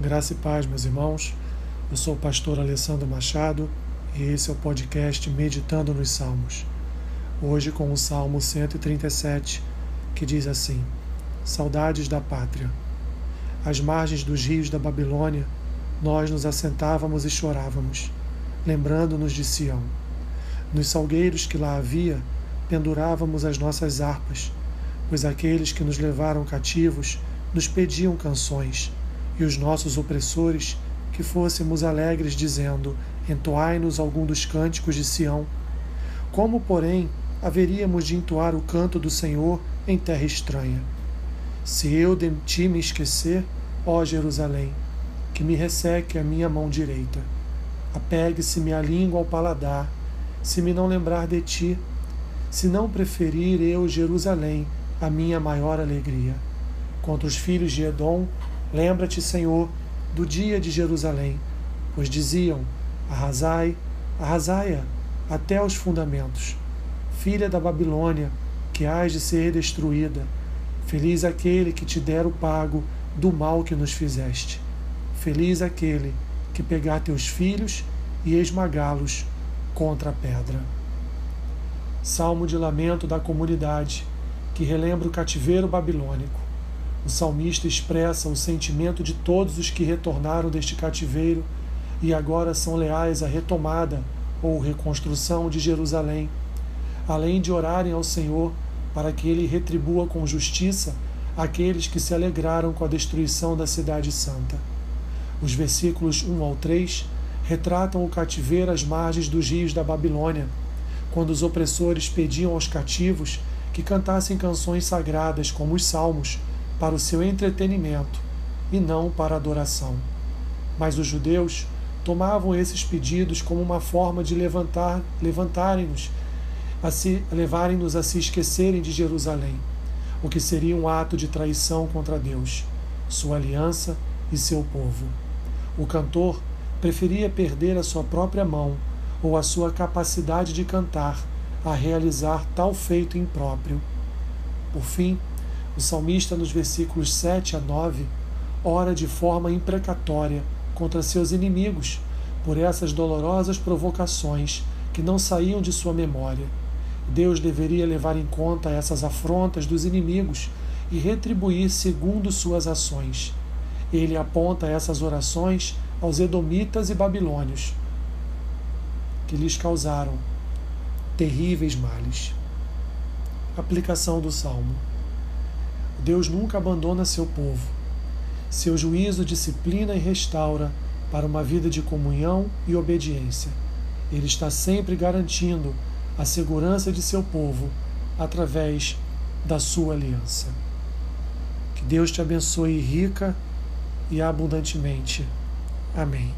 Graça e paz, meus irmãos. Eu sou o pastor Alessandro Machado e esse é o podcast Meditando nos Salmos. Hoje com o Salmo 137, que diz assim: Saudades da pátria. Às margens dos rios da Babilônia, nós nos assentávamos e chorávamos, lembrando-nos de Sião. Nos salgueiros que lá havia, pendurávamos as nossas harpas, pois aqueles que nos levaram cativos nos pediam canções e os nossos opressores que fôssemos alegres, dizendo: Entoai-nos algum dos cânticos de Sião. Como, porém, haveríamos de entoar o canto do Senhor em terra estranha? Se eu de ti me esquecer, ó Jerusalém, que me resseque a minha mão direita. Apegue-se-me a língua ao paladar, se me não lembrar de ti, se não preferir eu Jerusalém a minha maior alegria. Contra os filhos de Edom Lembra-te, Senhor, do dia de Jerusalém, pois diziam: Arrasai, arrasai-a até os fundamentos. Filha da Babilônia, que hás de ser destruída, feliz aquele que te der o pago do mal que nos fizeste. Feliz aquele que pegar teus filhos e esmagá-los contra a pedra. Salmo de lamento da comunidade, que relembra o cativeiro babilônico. O salmista expressa o sentimento de todos os que retornaram deste cativeiro e agora são leais à retomada ou reconstrução de Jerusalém, além de orarem ao Senhor para que ele retribua com justiça aqueles que se alegraram com a destruição da Cidade Santa. Os versículos 1 ao 3 retratam o cativeiro às margens dos rios da Babilônia, quando os opressores pediam aos cativos que cantassem canções sagradas como os salmos para o seu entretenimento e não para adoração. Mas os judeus tomavam esses pedidos como uma forma de levantar, levantarem-nos, a se levarem-nos a se esquecerem de Jerusalém, o que seria um ato de traição contra Deus, sua aliança e seu povo. O cantor preferia perder a sua própria mão ou a sua capacidade de cantar a realizar tal feito impróprio. Por fim, o salmista, nos versículos 7 a 9, ora de forma imprecatória contra seus inimigos por essas dolorosas provocações que não saíam de sua memória. Deus deveria levar em conta essas afrontas dos inimigos e retribuir segundo suas ações. Ele aponta essas orações aos edomitas e babilônios, que lhes causaram terríveis males. Aplicação do Salmo. Deus nunca abandona seu povo. Seu juízo disciplina e restaura para uma vida de comunhão e obediência. Ele está sempre garantindo a segurança de seu povo através da sua aliança. Que Deus te abençoe rica e abundantemente. Amém.